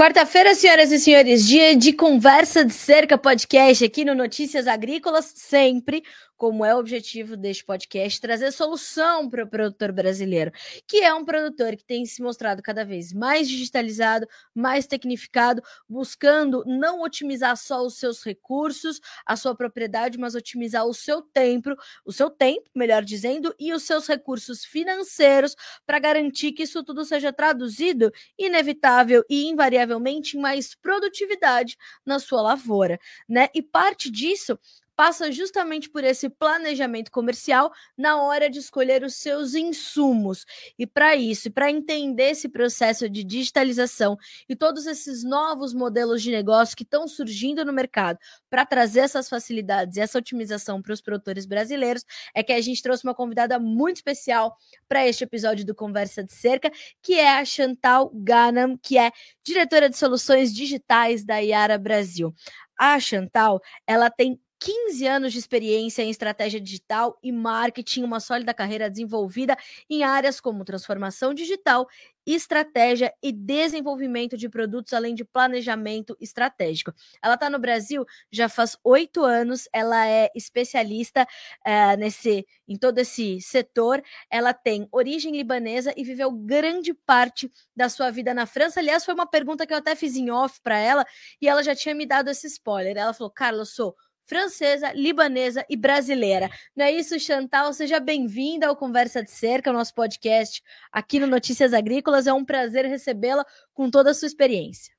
Quarta-feira, senhoras e senhores, dia de conversa de cerca podcast aqui no Notícias Agrícolas, sempre como é o objetivo deste podcast, trazer solução para o produtor brasileiro, que é um produtor que tem se mostrado cada vez mais digitalizado, mais tecnificado, buscando não otimizar só os seus recursos, a sua propriedade, mas otimizar o seu tempo, o seu tempo, melhor dizendo, e os seus recursos financeiros para garantir que isso tudo seja traduzido inevitável e invariavelmente em mais produtividade na sua lavoura, né? E parte disso passa justamente por esse planejamento comercial na hora de escolher os seus insumos. E para isso, para entender esse processo de digitalização e todos esses novos modelos de negócio que estão surgindo no mercado para trazer essas facilidades e essa otimização para os produtores brasileiros, é que a gente trouxe uma convidada muito especial para este episódio do Conversa de Cerca, que é a Chantal Ganam, que é diretora de soluções digitais da Iara Brasil. A Chantal, ela tem 15 anos de experiência em estratégia digital e marketing, uma sólida carreira desenvolvida em áreas como transformação digital, estratégia e desenvolvimento de produtos, além de planejamento estratégico. Ela está no Brasil já faz oito anos, ela é especialista uh, nesse, em todo esse setor. Ela tem origem libanesa e viveu grande parte da sua vida na França. Aliás, foi uma pergunta que eu até fiz em off para ela e ela já tinha me dado esse spoiler. Ela falou: Carlos, sou francesa, libanesa e brasileira. Não é isso, Chantal? Seja bem-vinda ao Conversa de Cerca, nosso podcast aqui no Notícias Agrícolas. É um prazer recebê-la com toda a sua experiência.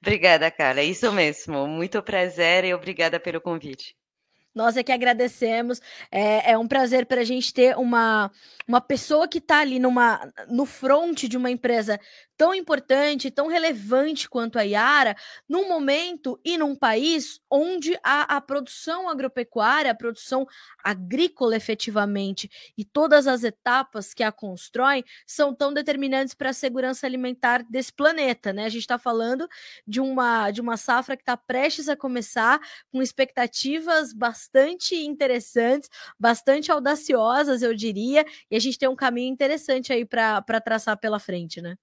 Obrigada, Carla. É isso mesmo. Muito prazer e obrigada pelo convite. Nós é que agradecemos. É, é um prazer para a gente ter uma, uma pessoa que está ali numa, no front de uma empresa tão importante, tão relevante quanto a Iara, num momento e num país onde a, a produção agropecuária, a produção agrícola efetivamente, e todas as etapas que a constroem são tão determinantes para a segurança alimentar desse planeta, né? A gente está falando de uma, de uma safra que está prestes a começar, com expectativas bastante interessantes, bastante audaciosas, eu diria, e a gente tem um caminho interessante aí para traçar pela frente, né?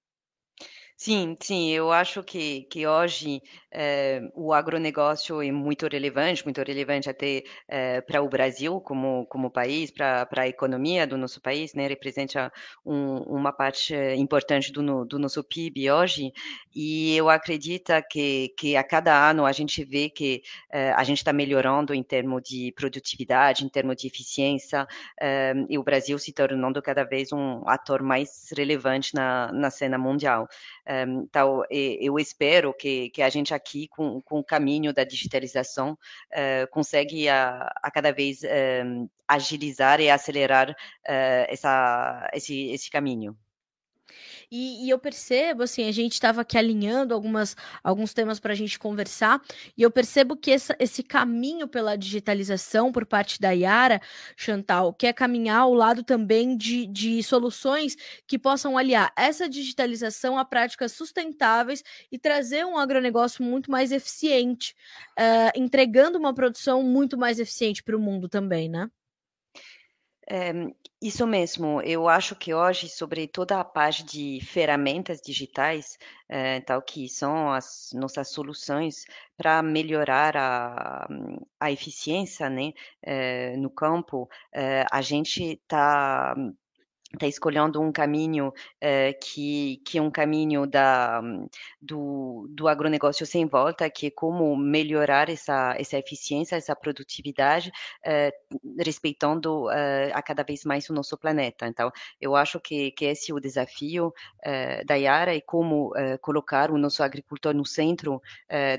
Sim, sim, eu acho que, que hoje eh, o agronegócio é muito relevante, muito relevante até eh, para o Brasil como, como país, para a economia do nosso país, né? Representa um, uma parte importante do, do nosso PIB hoje, e eu acredito que, que a cada ano a gente vê que eh, a gente está melhorando em termos de produtividade, em termos de eficiência, e o Brasil se tornando cada vez um ator mais relevante na, na cena mundial. Então, eu espero que, que a gente aqui, com, com o caminho da digitalização, uh, consegue a, a cada vez uh, agilizar e acelerar uh, essa, esse, esse caminho. E, e eu percebo, assim, a gente estava aqui alinhando algumas, alguns temas para a gente conversar, e eu percebo que essa, esse caminho pela digitalização por parte da Yara, Chantal, que é caminhar ao lado também de, de soluções que possam aliar essa digitalização a práticas sustentáveis e trazer um agronegócio muito mais eficiente, uh, entregando uma produção muito mais eficiente para o mundo também, né? É, isso mesmo, eu acho que hoje, sobre toda a parte de ferramentas digitais, é, tal que são as nossas soluções para melhorar a, a eficiência né, é, no campo, a gente está está escolhendo um caminho eh, que, que é um caminho da, do, do agronegócio sem volta, que é como melhorar essa, essa eficiência, essa produtividade, eh, respeitando eh, a cada vez mais o nosso planeta. Então, eu acho que, que esse é o desafio da Yara e como colocar o nosso agricultor no centro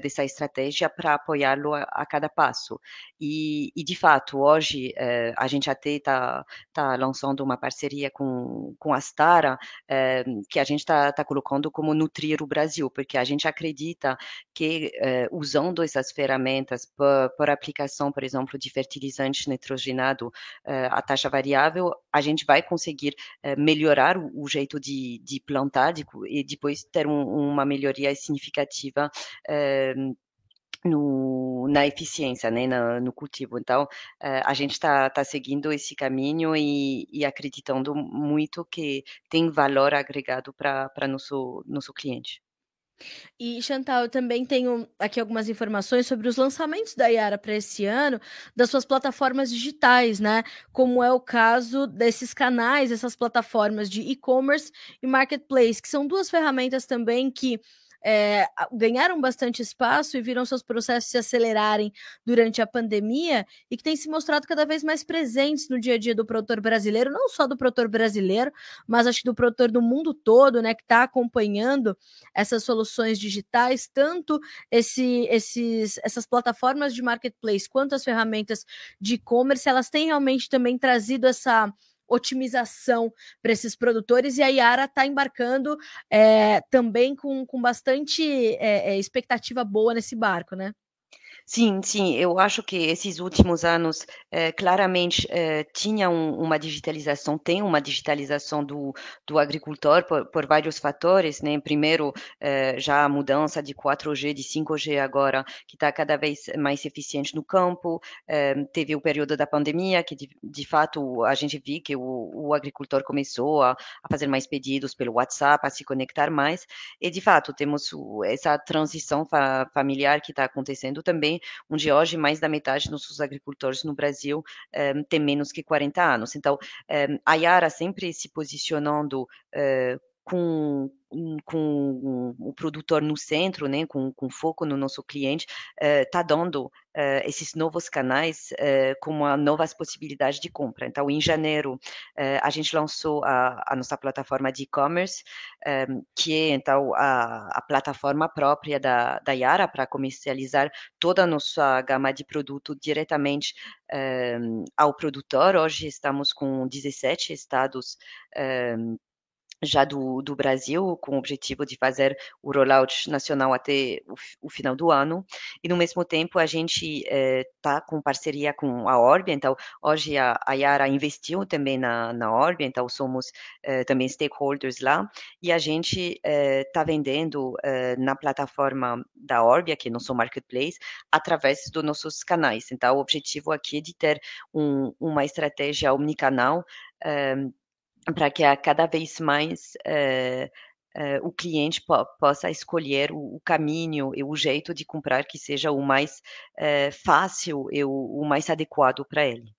dessa estratégia para apoiá-lo a, a, cada passo. E, e, de fato, hoje a gente até está tá lançando uma parceria com com, com a Stara, é, que a gente está tá colocando como nutrir o Brasil, porque a gente acredita que é, usando essas ferramentas por, por, aplicação, por exemplo, de fertilizante nitrogenado é, a taxa variável, a gente vai conseguir melhorar o, o, jeito de, de plantar de, e depois ter um, uma melhoria significativa no, na eficiência, né, no, cultivo. Então, uh, a gente está tá seguindo esse caminho e, e, acreditando muito que tem valor agregado para nosso nosso cliente. E, Chantal, eu também tenho aqui algumas informações sobre os lançamentos da Yara para esse ano, das suas plataformas digitais, né? Como é o caso desses canais, essas plataformas de e-commerce e marketplace, que são duas ferramentas também que é, ganharam bastante espaço e viram seus processos se acelerarem durante a pandemia e que têm se mostrado cada vez mais presentes no dia a dia do produtor brasileiro, não só do produtor brasileiro, mas acho que do produtor do mundo todo, né, que está acompanhando essas soluções digitais, tanto esse, esses, essas plataformas de marketplace quanto as ferramentas de e-commerce, elas têm realmente também trazido essa otimização para esses produtores e a Yara está embarcando é, também com, com bastante é, expectativa boa nesse barco, né? Sim, sim, eu acho que esses últimos anos, eh, claramente, eh, tinha um, uma digitalização, tem uma digitalização do, do agricultor por, por vários fatores, né? Primeiro, eh, já a mudança de 4G, de 5G agora, que está cada vez mais eficiente no campo, teve o período da pandemia, que de, de fato a gente viu que o, o agricultor começou a, a, fazer mais pedidos pelo WhatsApp, a se conectar mais, e de fato temos essa transição fa, familiar que está acontecendo também, onde hoje mais da metade dos agricultores no Brasil um, tem menos que 40 anos. Então, um, a Yara sempre se posicionando uh, com com o produtor no centro, né, com, com foco no nosso cliente, está uh, dando uh, esses novos canais uh, com uma novas possibilidades de compra. Então, em janeiro, a gente lançou a, a nossa plataforma de e-commerce, um, que é, então, a, a, plataforma própria da, da Yara para comercializar toda a nossa gama de produto diretamente um, ao produtor. Hoje estamos com 17 estados um, já do, do, Brasil, com o objetivo de fazer o rollout nacional até o, o final do ano. E, no mesmo tempo, a gente está eh, com parceria com a Orbia. Então, hoje a, a Yara investiu também na, na então somos eh, também stakeholders lá. E a gente está eh, vendendo na plataforma da Orbia, que é nosso marketplace, através dos nossos canais. Então, o objetivo aqui é de ter um, uma estratégia omnicanal para que a cada vez mais uh, uh, o cliente po possa escolher o, o, caminho e o jeito de comprar que seja o mais uh, fácil e o, o mais adequado para ele.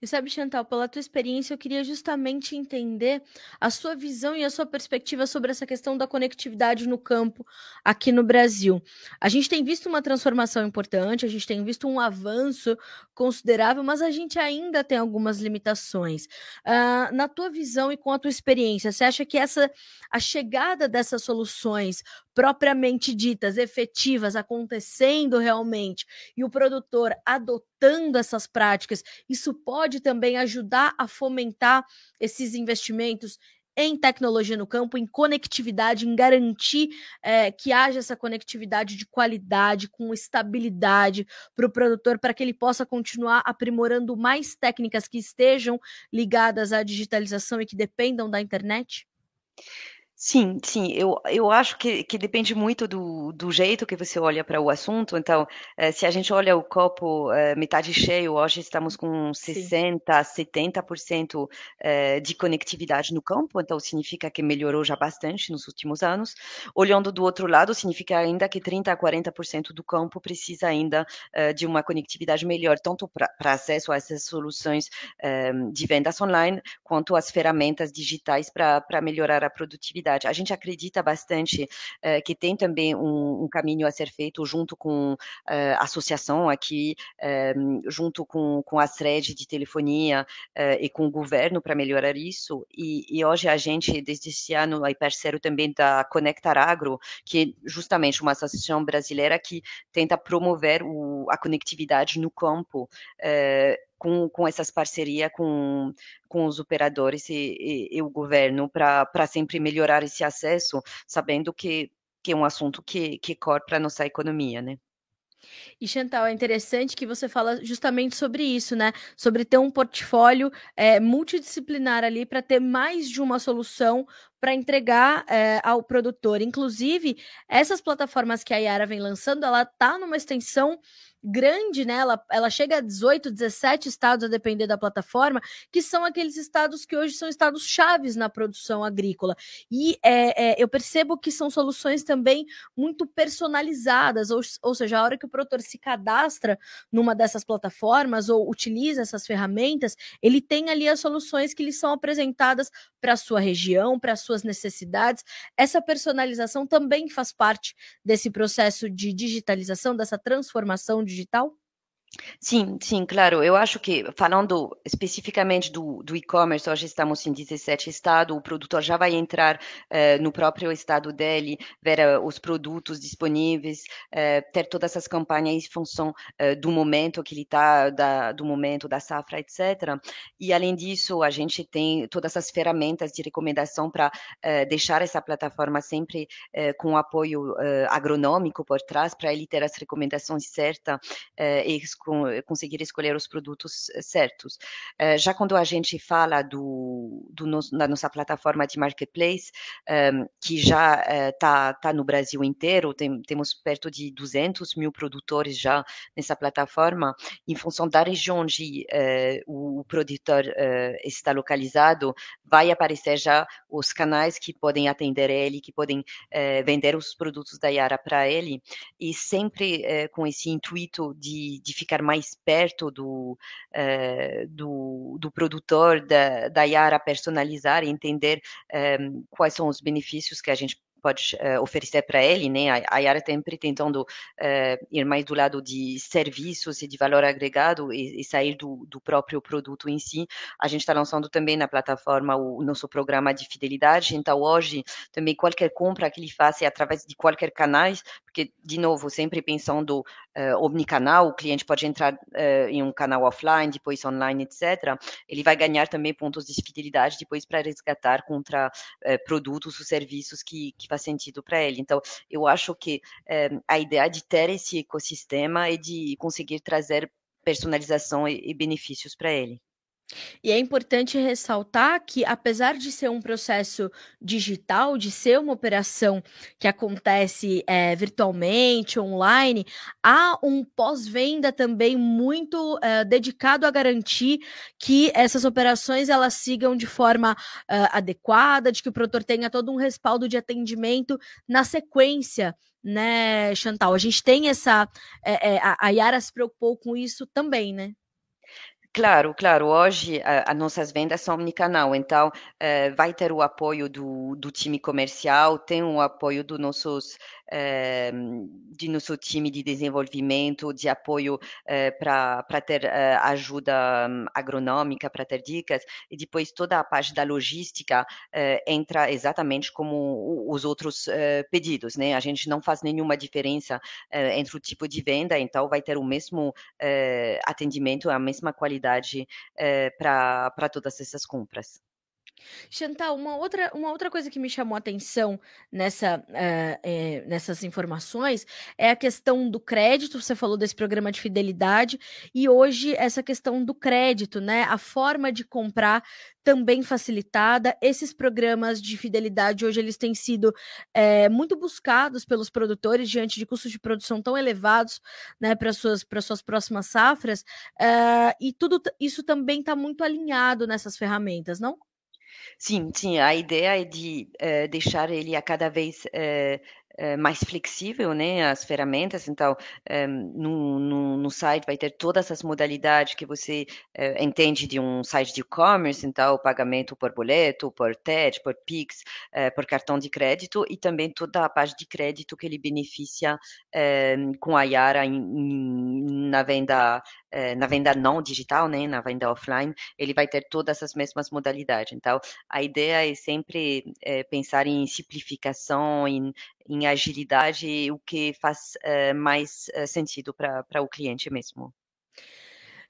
E sabe, Chantal, pela tua experiência, eu queria justamente entender a sua visão e a sua perspectiva sobre essa questão da conectividade no campo aqui no Brasil. A gente tem visto uma transformação importante, a gente tem visto um avanço considerável, mas a gente ainda tem algumas limitações. Uh, na tua visão e com a tua experiência, você acha que essa a chegada dessas soluções propriamente ditas, efetivas, acontecendo realmente, e o produtor adotando essas práticas, isso pode também ajudar a fomentar esses investimentos em tecnologia no campo, em conectividade, em garantir é, que haja essa conectividade de qualidade, com estabilidade para o produtor, para que ele possa continuar aprimorando mais técnicas que estejam ligadas à digitalização e que dependam da internet? Sim, sim, eu, eu acho que, que depende muito do, do jeito que você olha para o assunto. Então, eh, se a gente olha o copo eh, metade cheio, hoje estamos com 60, 70% eh, de conectividade no campo, então significa que melhorou já bastante nos últimos anos. Olhando do outro lado, significa ainda que 30 a 40% do campo precisa ainda de uma conectividade melhor, tanto para acesso a essas soluções de vendas online, quanto as ferramentas digitais para melhorar a produtividade verdade. A gente acredita bastante uh, que tem também um, um, caminho a ser feito junto com a associação aqui, eh, junto com, com as redes de telefonia e com o governo para melhorar isso. E, e, hoje a gente, desde esse ano, é parceiro também da Conectar Agro, que é justamente uma associação brasileira que tenta promover o, a conectividade no campo com, com essas parcerias com, com os operadores e, e, e o governo para sempre melhorar esse acesso, sabendo que, que é um assunto que, que corre para a nossa economia, né? E Chantal, é interessante que você fala justamente sobre isso, né? Sobre ter um portfólio é, multidisciplinar ali para ter mais de uma solução para entregar é, ao produtor. Inclusive, essas plataformas que a Yara vem lançando, ela está numa extensão grande, né? Ela, ela chega a 18, 17 estados, a depender da plataforma, que são aqueles estados que hoje são estados chaves na produção agrícola. E é, é, eu percebo que são soluções também muito personalizadas, ou, ou seja, a hora que o produtor se cadastra numa dessas plataformas ou utiliza essas ferramentas, ele tem ali as soluções que lhe são apresentadas para a sua região, para as suas necessidades. Essa personalização também faz parte desse processo de digitalização, dessa transformação digital? Sim, sim, claro. Eu acho que, falando especificamente do, do e-commerce, hoje estamos em 17 estados, o produtor já vai entrar uh, no próprio estado dele, ver uh, os produtos disponíveis, uh, ter todas essas campanhas em função do momento que ele está, do momento da safra, etc. E, além disso, a gente tem todas as ferramentas de recomendação para deixar essa plataforma sempre com apoio agronômico por trás, para ele ter as recomendações certas e conseguir escolher os produtos eh, certos. Uh, já quando a gente fala do, do da nossa plataforma de marketplace, que já está tá no Brasil inteiro, tem, temos perto de 200 mil produtores já nessa plataforma, em função da região onde o, o, produtor está localizado, vai aparecer já os canais que podem atender ele, que podem vender os produtos da Yara para ele, e sempre com esse intuito de, de ficar ficar mais perto do, uh, do, do, produtor, da, da Yara personalizar e entender um, eh, quais são os benefícios que a gente pode uh, oferecer para ele, né? A, Yara sempre tentando uh, ir mais do lado de serviços e de valor agregado e, e sair do, do, próprio produto em si. A gente está lançando também na plataforma o, o, nosso programa de fidelidade. Então hoje também qualquer compra que ele faça é através de qualquer canal, porque de novo sempre pensando uh, omnicanal, o cliente pode entrar uh, em um canal offline, depois online, etc. Ele vai ganhar também pontos de fidelidade depois para resgatar contra uh, produtos ou serviços que, que faz sentido para ele. Então, eu acho que a ideia de ter esse ecossistema é de conseguir trazer personalização e, e benefícios para ele. E é importante ressaltar que, apesar de ser um processo digital, de ser uma operação que acontece é, virtualmente, online, há um pós-venda também muito é, dedicado a garantir que essas operações elas sigam de forma é, adequada, de que o produtor tenha todo um respaldo de atendimento na sequência né, Chantal? A gente tem essa. É, é, a Yara se preocupou com isso também, né? Claro, claro. Hoje as nossas vendas são omnicanal, então uh, vai ter o apoio do, do time comercial, tem o apoio dos nossos de nosso time de desenvolvimento, de apoio eh, para ter eh, ajuda hum, agronômica, para ter dicas, e depois toda a parte da logística eh, entra exatamente como os outros pedidos, né? A gente não faz nenhuma diferença entre o tipo de venda, então vai ter o mesmo atendimento, a mesma qualidade para todas essas compras. Chantal, uma outra, uma outra coisa que me chamou a atenção nessa, uh, é, nessas informações é a questão do crédito. Você falou desse programa de fidelidade, e hoje essa questão do crédito, né? A forma de comprar também facilitada. Esses programas de fidelidade hoje eles têm sido é, muito buscados pelos produtores diante de custos de produção tão elevados né, para suas, suas próximas safras. Uh, e tudo isso também está muito alinhado nessas ferramentas, não? Sim, sim, a ideia é de eh, deixar ele a cada vez eh, é, mais flexível, né, as ferramentas. Então, no, no, no, site vai ter todas as modalidades que você entende de um site de e-commerce, então, pagamento por boleto, por TED, por Pix, por cartão de crédito e também toda a parte de crédito que ele beneficia com a Yara em, em, na venda na venda não digital, né, na venda offline, ele vai ter todas as mesmas modalidades. Então, a ideia é sempre é, pensar em simplificação, em, em agilidade, o que faz uh, mais uh, sentido para o cliente mesmo.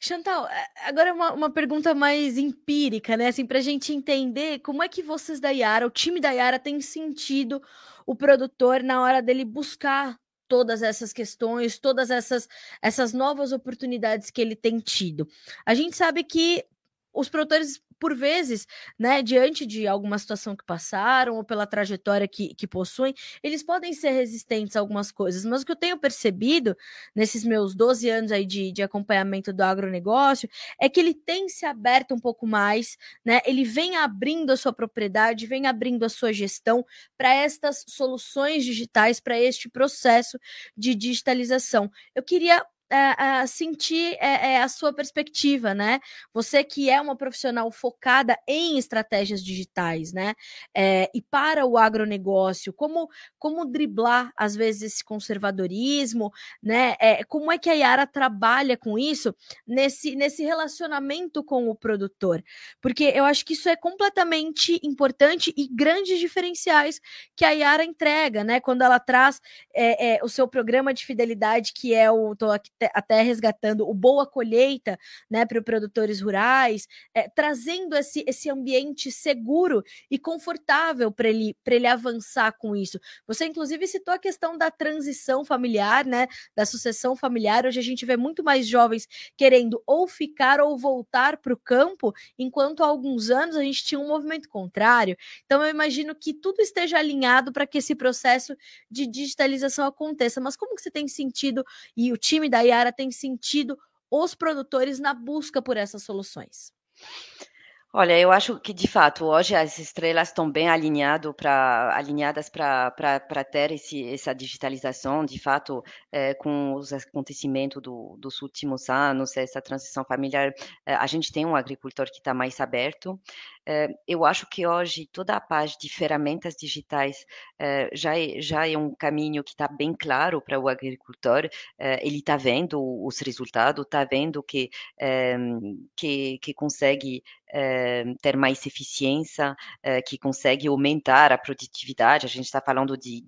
Chantal, agora uma, uma pergunta mais empírica, né? Assim, para a gente entender como é que vocês da Yara, o time da Yara, tem sentido o produtor na hora dele buscar todas essas questões, todas essas, essas novas oportunidades que ele tem tido. A gente sabe que os produtores por vezes, né, diante de alguma situação que passaram ou pela trajetória que, que possuem, eles podem ser resistentes a algumas coisas. Mas o que eu tenho percebido nesses meus 12 anos aí de, de acompanhamento do agronegócio é que ele tem se aberto um pouco mais, né? Ele vem abrindo a sua propriedade, vem abrindo a sua gestão para estas soluções digitais, para este processo de digitalização. Eu queria uh, uh, sentir uh, a sua perspectiva, né? Você que é uma profissional focada em estratégias digitais, né? e para o agronegócio, como, como driblar, às vezes, esse conservadorismo, né? como é que a Yara trabalha com isso nesse, nesse relacionamento com o produtor? Porque eu acho que isso é completamente importante e grandes diferenciais que a Yara entrega, né? Quando ela traz é, é, o seu programa de fidelidade, que é o. Tô até resgatando o Boa Colheita né, para os produtores rurais, é, trazendo esse, esse ambiente seguro e confortável para ele, ele avançar com isso. Você, inclusive, citou a questão da transição familiar, né, da sucessão familiar. Hoje a gente vê muito mais jovens querendo ou ficar ou voltar para o campo, enquanto há alguns anos a gente tinha um movimento contrário. Então, eu imagino que tudo esteja alinhado para que esse processo de digitalização aconteça. Mas como que você tem sentido, e o time da Yara tem sentido os produtores na busca por essas soluções? Olha, eu acho que de fato hoje as estrelas estão bem alinhado pra, alinhadas para ter esse, essa digitalização, de fato, é, com os acontecimentos do, dos últimos anos, essa transição familiar, é, a gente tem um agricultor que está mais aberto. É, eu acho que hoje toda a parte de ferramentas digitais já, é, já é um caminho que está bem claro para o agricultor. ele está vendo os resultados, está vendo que, que, que consegue eh, ter mais eficiência, eh, que consegue aumentar a produtividade. A gente está falando de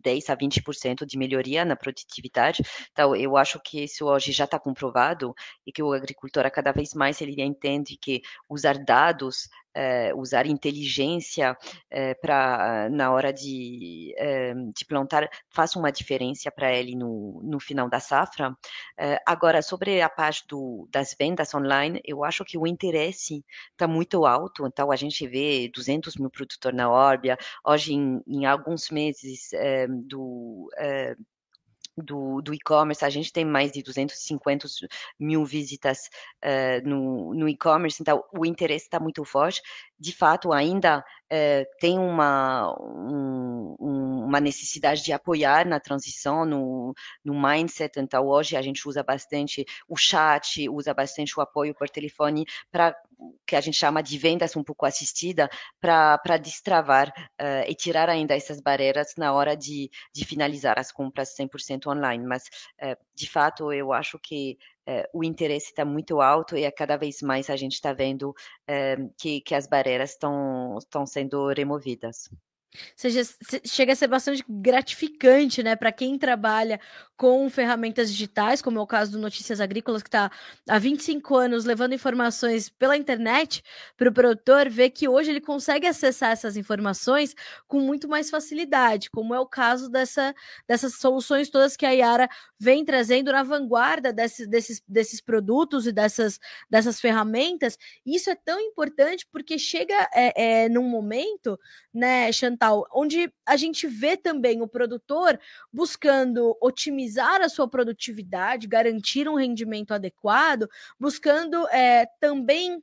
10 a 20% de melhoria na produtividade. Então, eu acho que isso hoje já está comprovado e que o agricultor, cada vez mais, ele entende que usar dados Uh, usar inteligência uh, para na hora de, uh, de plantar faz uma diferença para ele no, no final da safra. agora, sobre a parte do, das vendas online, eu acho que o interesse está muito alto, então a gente vê 200 mil produtores na Orbia, hoje em, em alguns meses do do, do e-commerce, a gente tem mais de 250 mil visitas uh, no, no e-commerce, então o interesse está muito forte. De fato, ainda uh, tem uma, um, uma necessidade de apoiar na transição, no, no mindset. Então, hoje a gente usa bastante o chat, usa bastante o apoio por telefone para que a gente chama de vendas um pouco assistida, para destravar uh, e tirar ainda essas barreiras na hora de, de finalizar as compras 100% online. Mas, uh, de fato, eu acho que uh, o interesse está muito alto e a cada vez mais a gente está vendo que, que as barreiras estão sendo removidas seja, chega a ser bastante gratificante, né, para quem trabalha com ferramentas digitais, como é o caso do Notícias Agrícolas, que está há 25 anos levando informações pela internet para o produtor, ver que hoje ele consegue acessar essas informações com muito mais facilidade, como é o caso dessa, dessas soluções todas que a Yara vem trazendo na vanguarda desses, desses, desses produtos e dessas, dessas ferramentas. Isso é tão importante porque chega é, é, num momento, né, Chantal, onde a gente vê também o produtor buscando otimizar a sua produtividade, garantir um rendimento adequado, buscando é, também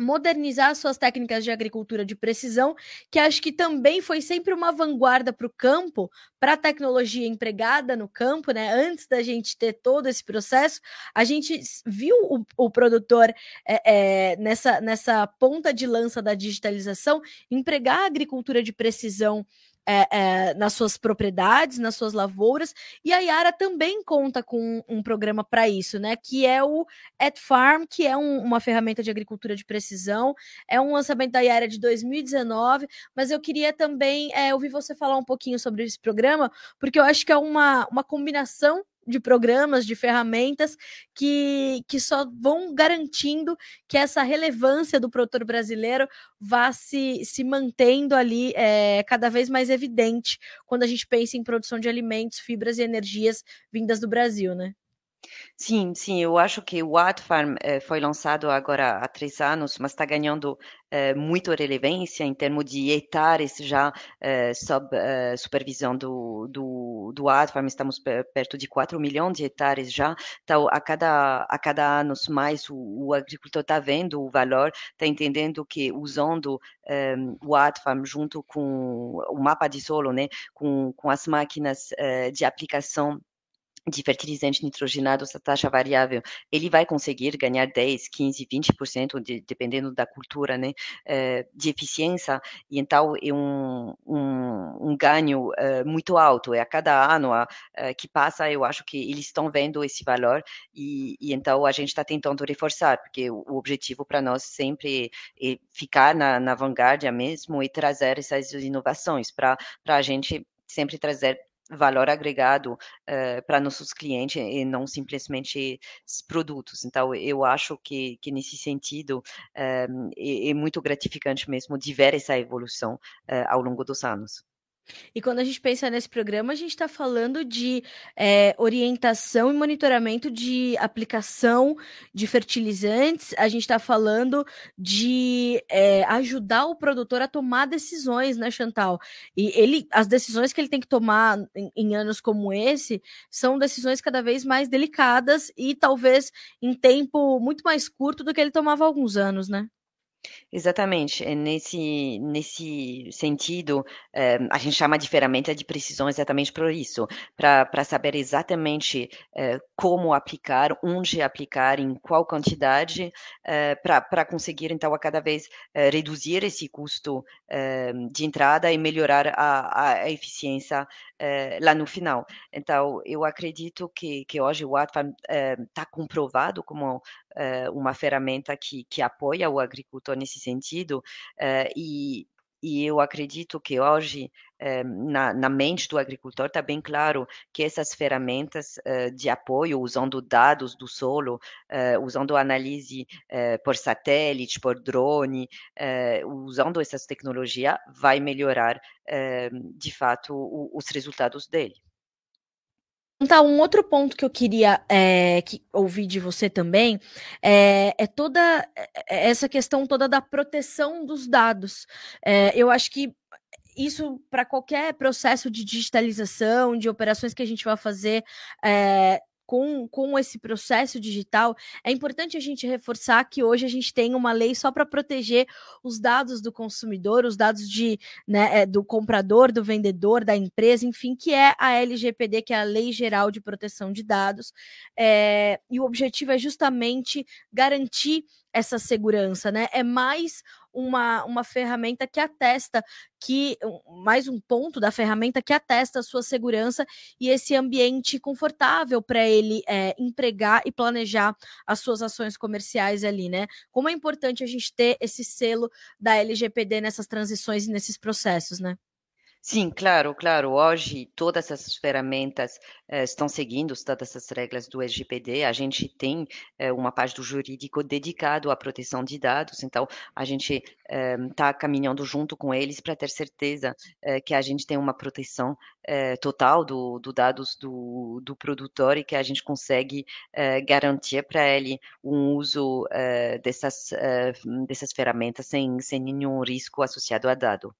modernizar suas técnicas de agricultura de precisão, que acho que também foi sempre uma vanguarda para o campo, para a tecnologia empregada no campo, né? Antes da gente ter todo esse processo, a gente viu o, o produtor é, é, nessa, nessa ponta de lança da digitalização empregar a agricultura de precisão é, é, nas suas propriedades, nas suas lavouras, e a Yara também conta com um, um programa para isso, né? Que é o At Farm, que é um, uma ferramenta de agricultura de precisão, é um lançamento da Yara de 2019, mas eu queria também é, ouvir você falar um pouquinho sobre esse programa, porque eu acho que é uma, uma combinação de programas, de ferramentas que, que só vão garantindo que essa relevância do produtor brasileiro vá se, se mantendo ali é, cada vez mais evidente quando a gente pensa em produção de alimentos, fibras e energias vindas do Brasil, né? Sim, sim, eu acho que o Watfarm eh, foi lançado agora há três anos, mas está ganhando eh, relevância em termos de hectares já eh, sob eh, supervisão do, do, do estamos perto de 4 milhões de hectares já, então a cada, a cada ano mais o, o agricultor está vendo o valor, está entendendo que usando eh, o Watfarm junto com o mapa de solo, né, com, com as máquinas eh, de aplicação de fertilizante nitrogenado, essa taxa variável, ele vai conseguir ganhar 10, 15, 20%, de, dependendo da cultura, né, uh, de eficiência, e então é um, um, um ganho uh, muito alto, é a cada ano uh, que passa, eu acho que eles estão vendo esse valor, e, e então a gente está tentando reforçar, porque o, objetivo para nós sempre é ficar na, na vanguarda mesmo e trazer essas inovações, para a gente sempre trazer valor agregado uh, para nossos clientes e não simplesmente produtos. Então, eu acho que, que nesse sentido é, é, muito gratificante mesmo de ver essa evolução uh, ao longo dos anos. E quando a gente pensa nesse programa, a gente está falando de é, orientação e monitoramento de aplicação de fertilizantes, a gente está falando de é, ajudar o produtor a tomar decisões, né, Chantal? E ele, as decisões que ele tem que tomar em, em anos como esse são decisões cada vez mais delicadas e talvez em tempo muito mais curto do que ele tomava há alguns anos, né? Exatamente, é nesse nesse sentido, eh, a gente chama de ferramenta de precisão exatamente por isso, para saber exatamente, eh, como aplicar, onde aplicar, em qual quantidade, eh, para conseguir então a cada vez, reduzir esse custo, de entrada e melhorar a a eficiência, lá no final. Então eu acredito que que hoje o Atfam, está comprovado como, uma ferramenta que que apoia o agricultor nesse sentido, uh, e, e eu acredito que hoje, eh, na, na, mente do agricultor, está bem claro que essas ferramentas eh, de apoio, usando dados do solo, eh, usando análise por satélite, por drone, usando essas tecnologias, vai melhorar, de fato, os resultados dele. Tá, um outro ponto que eu queria é, que, ouvir de você também é, é, toda essa questão toda da proteção dos dados. É, eu acho que isso para qualquer processo de digitalização, de operações que a gente vai fazer, é, com, com esse processo digital, é importante a gente reforçar que hoje a gente tem uma lei só para proteger os dados do consumidor, os dados de, né, é, do comprador, do vendedor, da empresa, enfim, que é a LGPD, que é a Lei Geral de Proteção de Dados. É, e o objetivo é justamente garantir essa segurança, né? É mais uma, uma ferramenta que atesta que mais um ponto da ferramenta que atesta a sua segurança e esse ambiente confortável para ele é, empregar e planejar as suas ações comerciais ali, né? Como é importante a gente ter esse selo da LGPD nessas transições e nesses processos, né? Sim, claro, claro. Hoje todas essas ferramentas eh, estão seguindo todas as regras do LGPD. A gente tem eh, uma parte do jurídico dedicado à proteção de dados, então a gente está eh, caminhando junto com eles para ter certeza eh, que a gente tem uma proteção eh, total dos do dados do, do, produtor e que a gente consegue eh, garantir para ele um uso dessas, dessas ferramentas sem, sem nenhum risco associado a dado.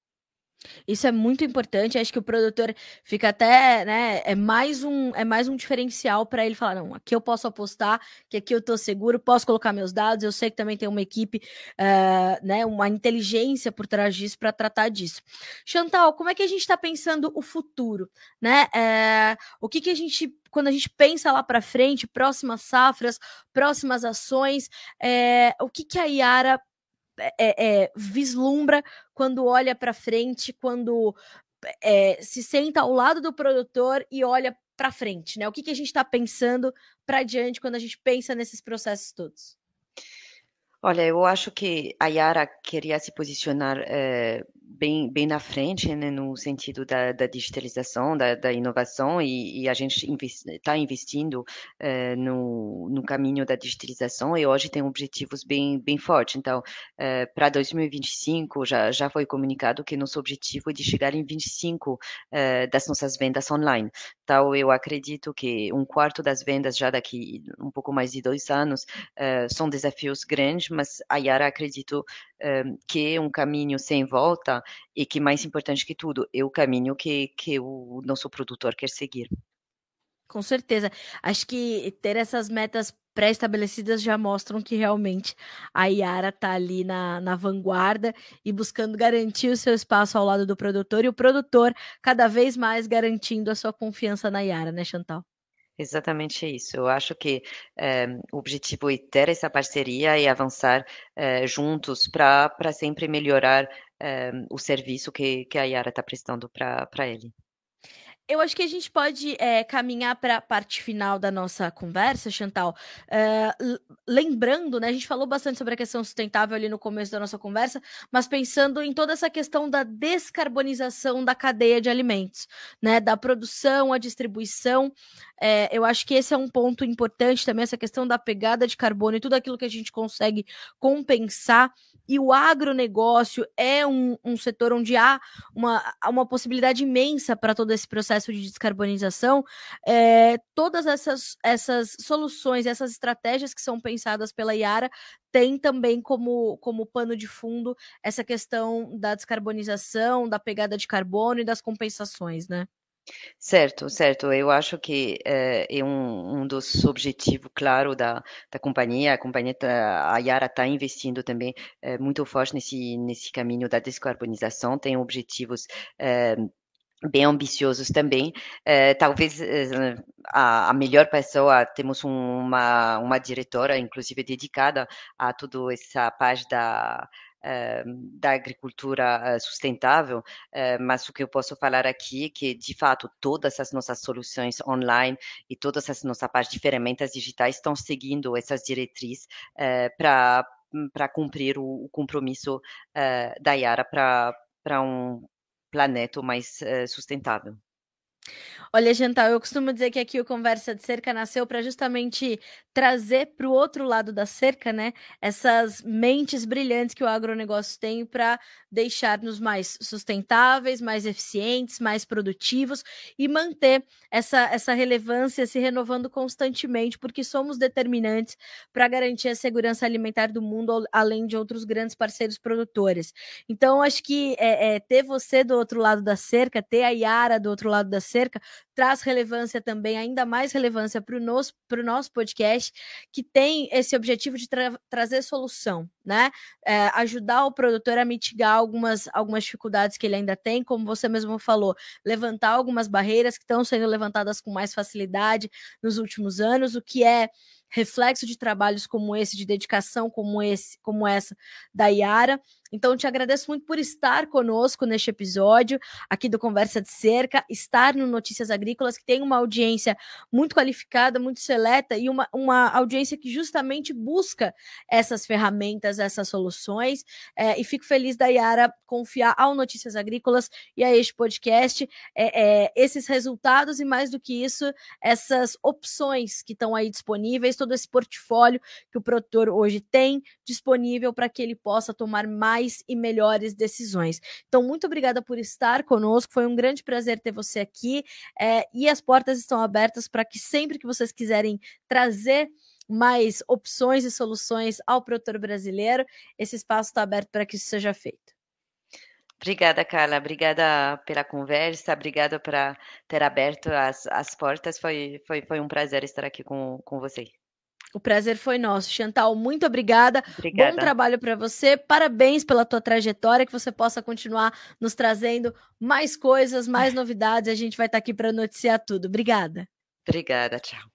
Isso é muito importante, acho que o produtor fica até, né, é mais um, é mais um diferencial para ele falar, não, aqui eu posso apostar, que aqui eu estou seguro, posso colocar meus dados, eu sei que também tem uma equipe, uh, né, uma inteligência por trás disso para tratar disso. Chantal, como é que a gente está pensando o futuro, né? Uh, o que que a gente quando a gente pensa lá para frente, próximas safras, próximas ações, é, o que, que a Yara é, é, vislumbra quando olha para frente, quando é, se senta ao lado do produtor e olha para frente, né? O que, que a gente está pensando para diante quando a gente pensa nesses processos todos? Olha, eu acho que a Yara queria se posicionar bem, bem na frente, né, no sentido da, da digitalização, da, da inovação, e, e, a gente está investindo uh, no, no caminho da digitalização, e hoje tem objetivos bem, bem fortes. Então, uh, para 2025, já, já foi comunicado que nosso objetivo é de chegar em 25 uh, das nossas vendas online. Então, eu acredito que um quarto das vendas já daqui um pouco mais de dois anos são desafios grandes, mas a Yara acredito que é um caminho sem volta e que, mais importante que tudo, é o caminho que, que o nosso produtor quer seguir. Com certeza. Acho que ter essas metas pré-estabelecidas já mostram que realmente a Yara está ali na, na vanguarda e buscando garantir o seu espaço ao lado do produtor e o produtor cada vez mais garantindo a sua confiança na Yara, né, Chantal? Exatamente isso. Eu acho que é, o objetivo é ter essa parceria e avançar é, juntos para sempre melhorar é, o serviço que, que a Yara está prestando para ele. Eu acho que a gente pode é, caminhar para a parte final da nossa conversa, Chantal. É, lembrando, né? A gente falou bastante sobre a questão sustentável ali no começo da nossa conversa, mas pensando em toda essa questão da descarbonização da cadeia de alimentos, né? Da produção, a distribuição. É, eu acho que esse é um ponto importante também, essa questão da pegada de carbono e tudo aquilo que a gente consegue compensar e o agronegócio é um, um setor onde há uma, uma possibilidade imensa para todo esse processo de descarbonização. É, todas essas, essas soluções, essas estratégias que são pensadas pela Iara têm também como, como pano de fundo essa questão da descarbonização, da pegada de carbono e das compensações, né? Certo, certo. Eu acho que é, é um, um dos objetivos, claro, da, da companhia. A companhia, tá, a Yara está investindo também é, muito forte nesse, nesse caminho da descarbonização. Tem objetivos é, bem ambiciosos também. talvez a, a, melhor pessoa, temos uma, uma diretora, inclusive, dedicada a toda essa parte da eh, da agricultura eh, sustentável, eh, mas o que eu posso falar aqui é que, de fato, todas as nossas soluções online e todas as nossas partes de ferramentas digitais estão seguindo essas diretrizes para para cumprir o, compromisso da Yara para um planeta mais sustentável. Olha, Gental, eu costumo dizer que aqui o Conversa de Cerca nasceu para justamente trazer para o outro lado da cerca, né? Essas mentes brilhantes que o agronegócio tem para deixar-nos mais sustentáveis, mais eficientes, mais produtivos e manter essa, essa relevância se renovando constantemente, porque somos determinantes para garantir a segurança alimentar do mundo, além de outros grandes parceiros produtores. Então, acho que é, é, ter você do outro lado da cerca, ter a Yara do outro lado da cerca, traz relevância também, ainda mais relevância para o nosso, nosso podcast, que tem esse objetivo de tra trazer solução, né? É, ajudar o produtor a mitigar algumas, algumas dificuldades que ele ainda tem, como você mesmo falou, levantar algumas barreiras que estão sendo levantadas com mais facilidade nos últimos anos, o que é reflexo de trabalhos como esse, de dedicação como esse, como essa da Yara. Então, te agradeço muito por estar conosco neste episódio aqui do Conversa de Cerca, estar no Notícias Agrícolas, que tem uma audiência muito qualificada, muito seleta e uma, uma audiência que justamente busca essas ferramentas, essas soluções. É, e fico feliz da Yara confiar ao Notícias Agrícolas e a este podcast é, é, esses resultados e, mais do que isso, essas opções que estão aí disponíveis todo esse portfólio que o produtor hoje tem disponível para que ele possa tomar mais e melhores decisões. Então, muito obrigada por estar conosco, foi um grande prazer ter você aqui é, e as portas estão abertas para que sempre que vocês quiserem trazer mais opções e soluções ao produtor brasileiro, esse espaço está aberto para que isso seja feito. Obrigada, Carla. Obrigada pela conversa. Obrigada por ter aberto as, as portas. Foi, foi, foi um prazer estar aqui com, com você. O prazer foi nosso. Chantal, muito obrigada. obrigada. Bom trabalho para você. Parabéns pela tua trajetória, que você possa continuar nos trazendo mais coisas, mais novidades. A gente vai estar tá aqui para noticiar tudo. Obrigada. Obrigada, tchau.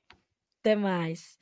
Até mais.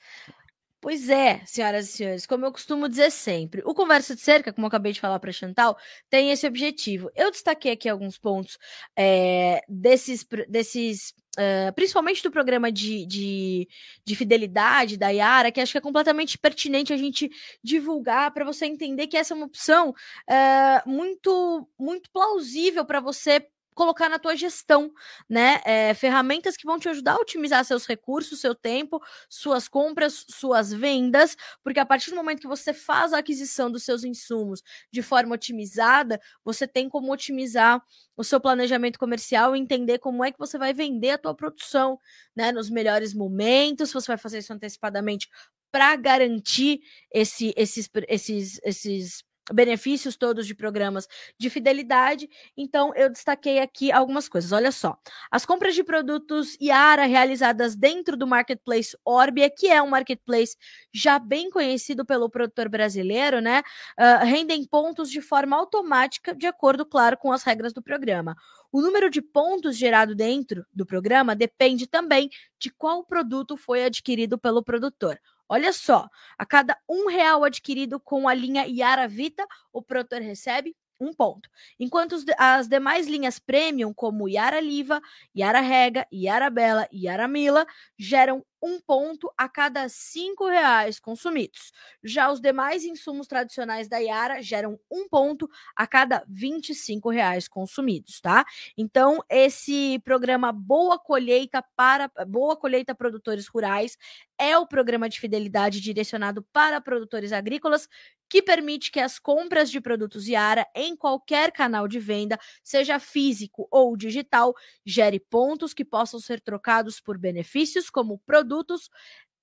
Pois é, senhoras e senhores, como eu costumo dizer sempre, o Conversa de Cerca, como eu acabei de falar para Chantal, tem esse objetivo. Eu destaquei aqui alguns pontos é, desses, desses Uh, principalmente do programa de, de, de, fidelidade da Yara, que acho que é completamente pertinente a gente divulgar para você entender que essa é uma opção uh, muito, muito plausível para você colocar na tua gestão, né? É, ferramentas que vão te ajudar a otimizar seus recursos, seu tempo, suas compras, suas vendas, porque a partir do momento que você faz a aquisição dos seus insumos de forma otimizada, você tem como otimizar o seu planejamento comercial e entender como é que você vai vender a tua produção, né? Nos melhores momentos, você vai fazer isso antecipadamente para garantir esse, esses, esses, esses benefícios todos de programas de fidelidade. Então, eu destaquei aqui algumas coisas. Olha só. As compras de produtos Yara realizadas dentro do marketplace Orbia, que é um marketplace já bem conhecido pelo produtor brasileiro, né? Uh, rendem pontos de forma automática, de acordo, claro, com as regras do programa. O número de pontos gerado dentro do programa depende também de qual produto foi adquirido pelo produtor. Olha só, a cada um real adquirido com a linha Yara Vita, o produtor recebe um ponto. Enquanto as demais linhas premium, como Yara Liva, Yara Rega, Yara Bela e Yara Mila, geram um ponto a cada cinco reais consumidos. Já os demais insumos tradicionais da Yara geram um ponto a cada 25 reais consumidos, tá? Então, esse programa Boa Colheita para Boa Colheita Produtores Rurais é o programa de fidelidade direcionado para produtores agrícolas que permite que as compras de produtos Yara em qualquer canal de venda, seja físico ou digital, gere pontos que possam ser trocados por benefícios como produtos produtos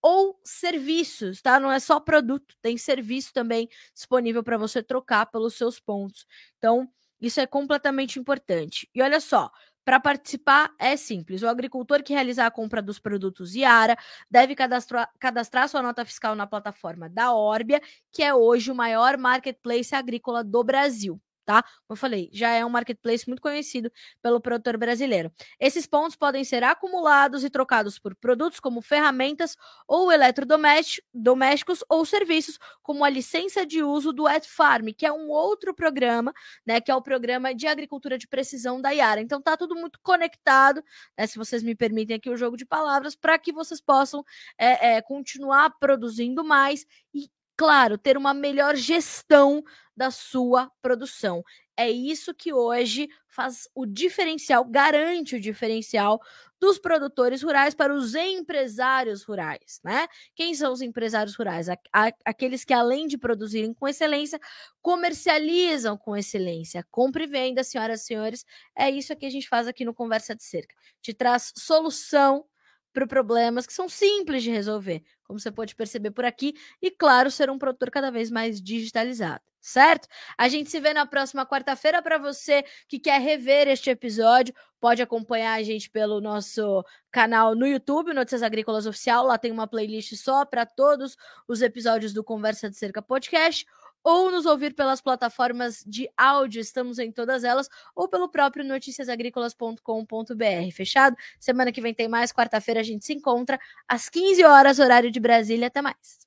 ou serviços, tá? Não é só produto, tem serviço também disponível para você trocar pelos seus pontos. Então, isso é completamente importante. E olha só, para participar é simples. O agricultor que realizar a compra dos produtos Iara deve cadastrar, cadastrar sua nota fiscal na plataforma da Orbia, que é hoje o maior marketplace agrícola do Brasil tá? Como eu falei, já é um marketplace muito conhecido pelo produtor brasileiro. Esses pontos podem ser acumulados e trocados por produtos como ferramentas ou eletrodomésticos ou serviços, como a licença de uso do At Farm, que é um outro programa, né, que é o programa de agricultura de precisão da Yara. Então tá tudo muito conectado, né, se vocês me permitem aqui o jogo de palavras, para que vocês possam é, é, continuar produzindo mais e claro, ter uma melhor gestão da sua produção. É isso que hoje faz o diferencial, garante o diferencial dos produtores rurais para os empresários rurais, né? Quem são os empresários rurais? Aqueles que, além de produzirem com excelência, comercializam com excelência. Compre e venda, senhoras e senhores. É isso que a gente faz aqui no Conversa de Cerca. Te traz solução para problemas que são simples de resolver, como você pode perceber por aqui, e claro, ser um produtor cada vez mais digitalizado, certo? A gente se vê na próxima quarta-feira. Para você que quer rever este episódio, pode acompanhar a gente pelo nosso canal no YouTube, Notícias Agrícolas Oficial, lá tem uma playlist só para todos os episódios do Conversa de Cerca Podcast ou nos ouvir pelas plataformas de áudio, estamos em todas elas, ou pelo próprio noticiasagricolas.com.br. Fechado? Semana que vem tem mais, quarta-feira a gente se encontra às 15 horas, horário de Brasília. Até mais.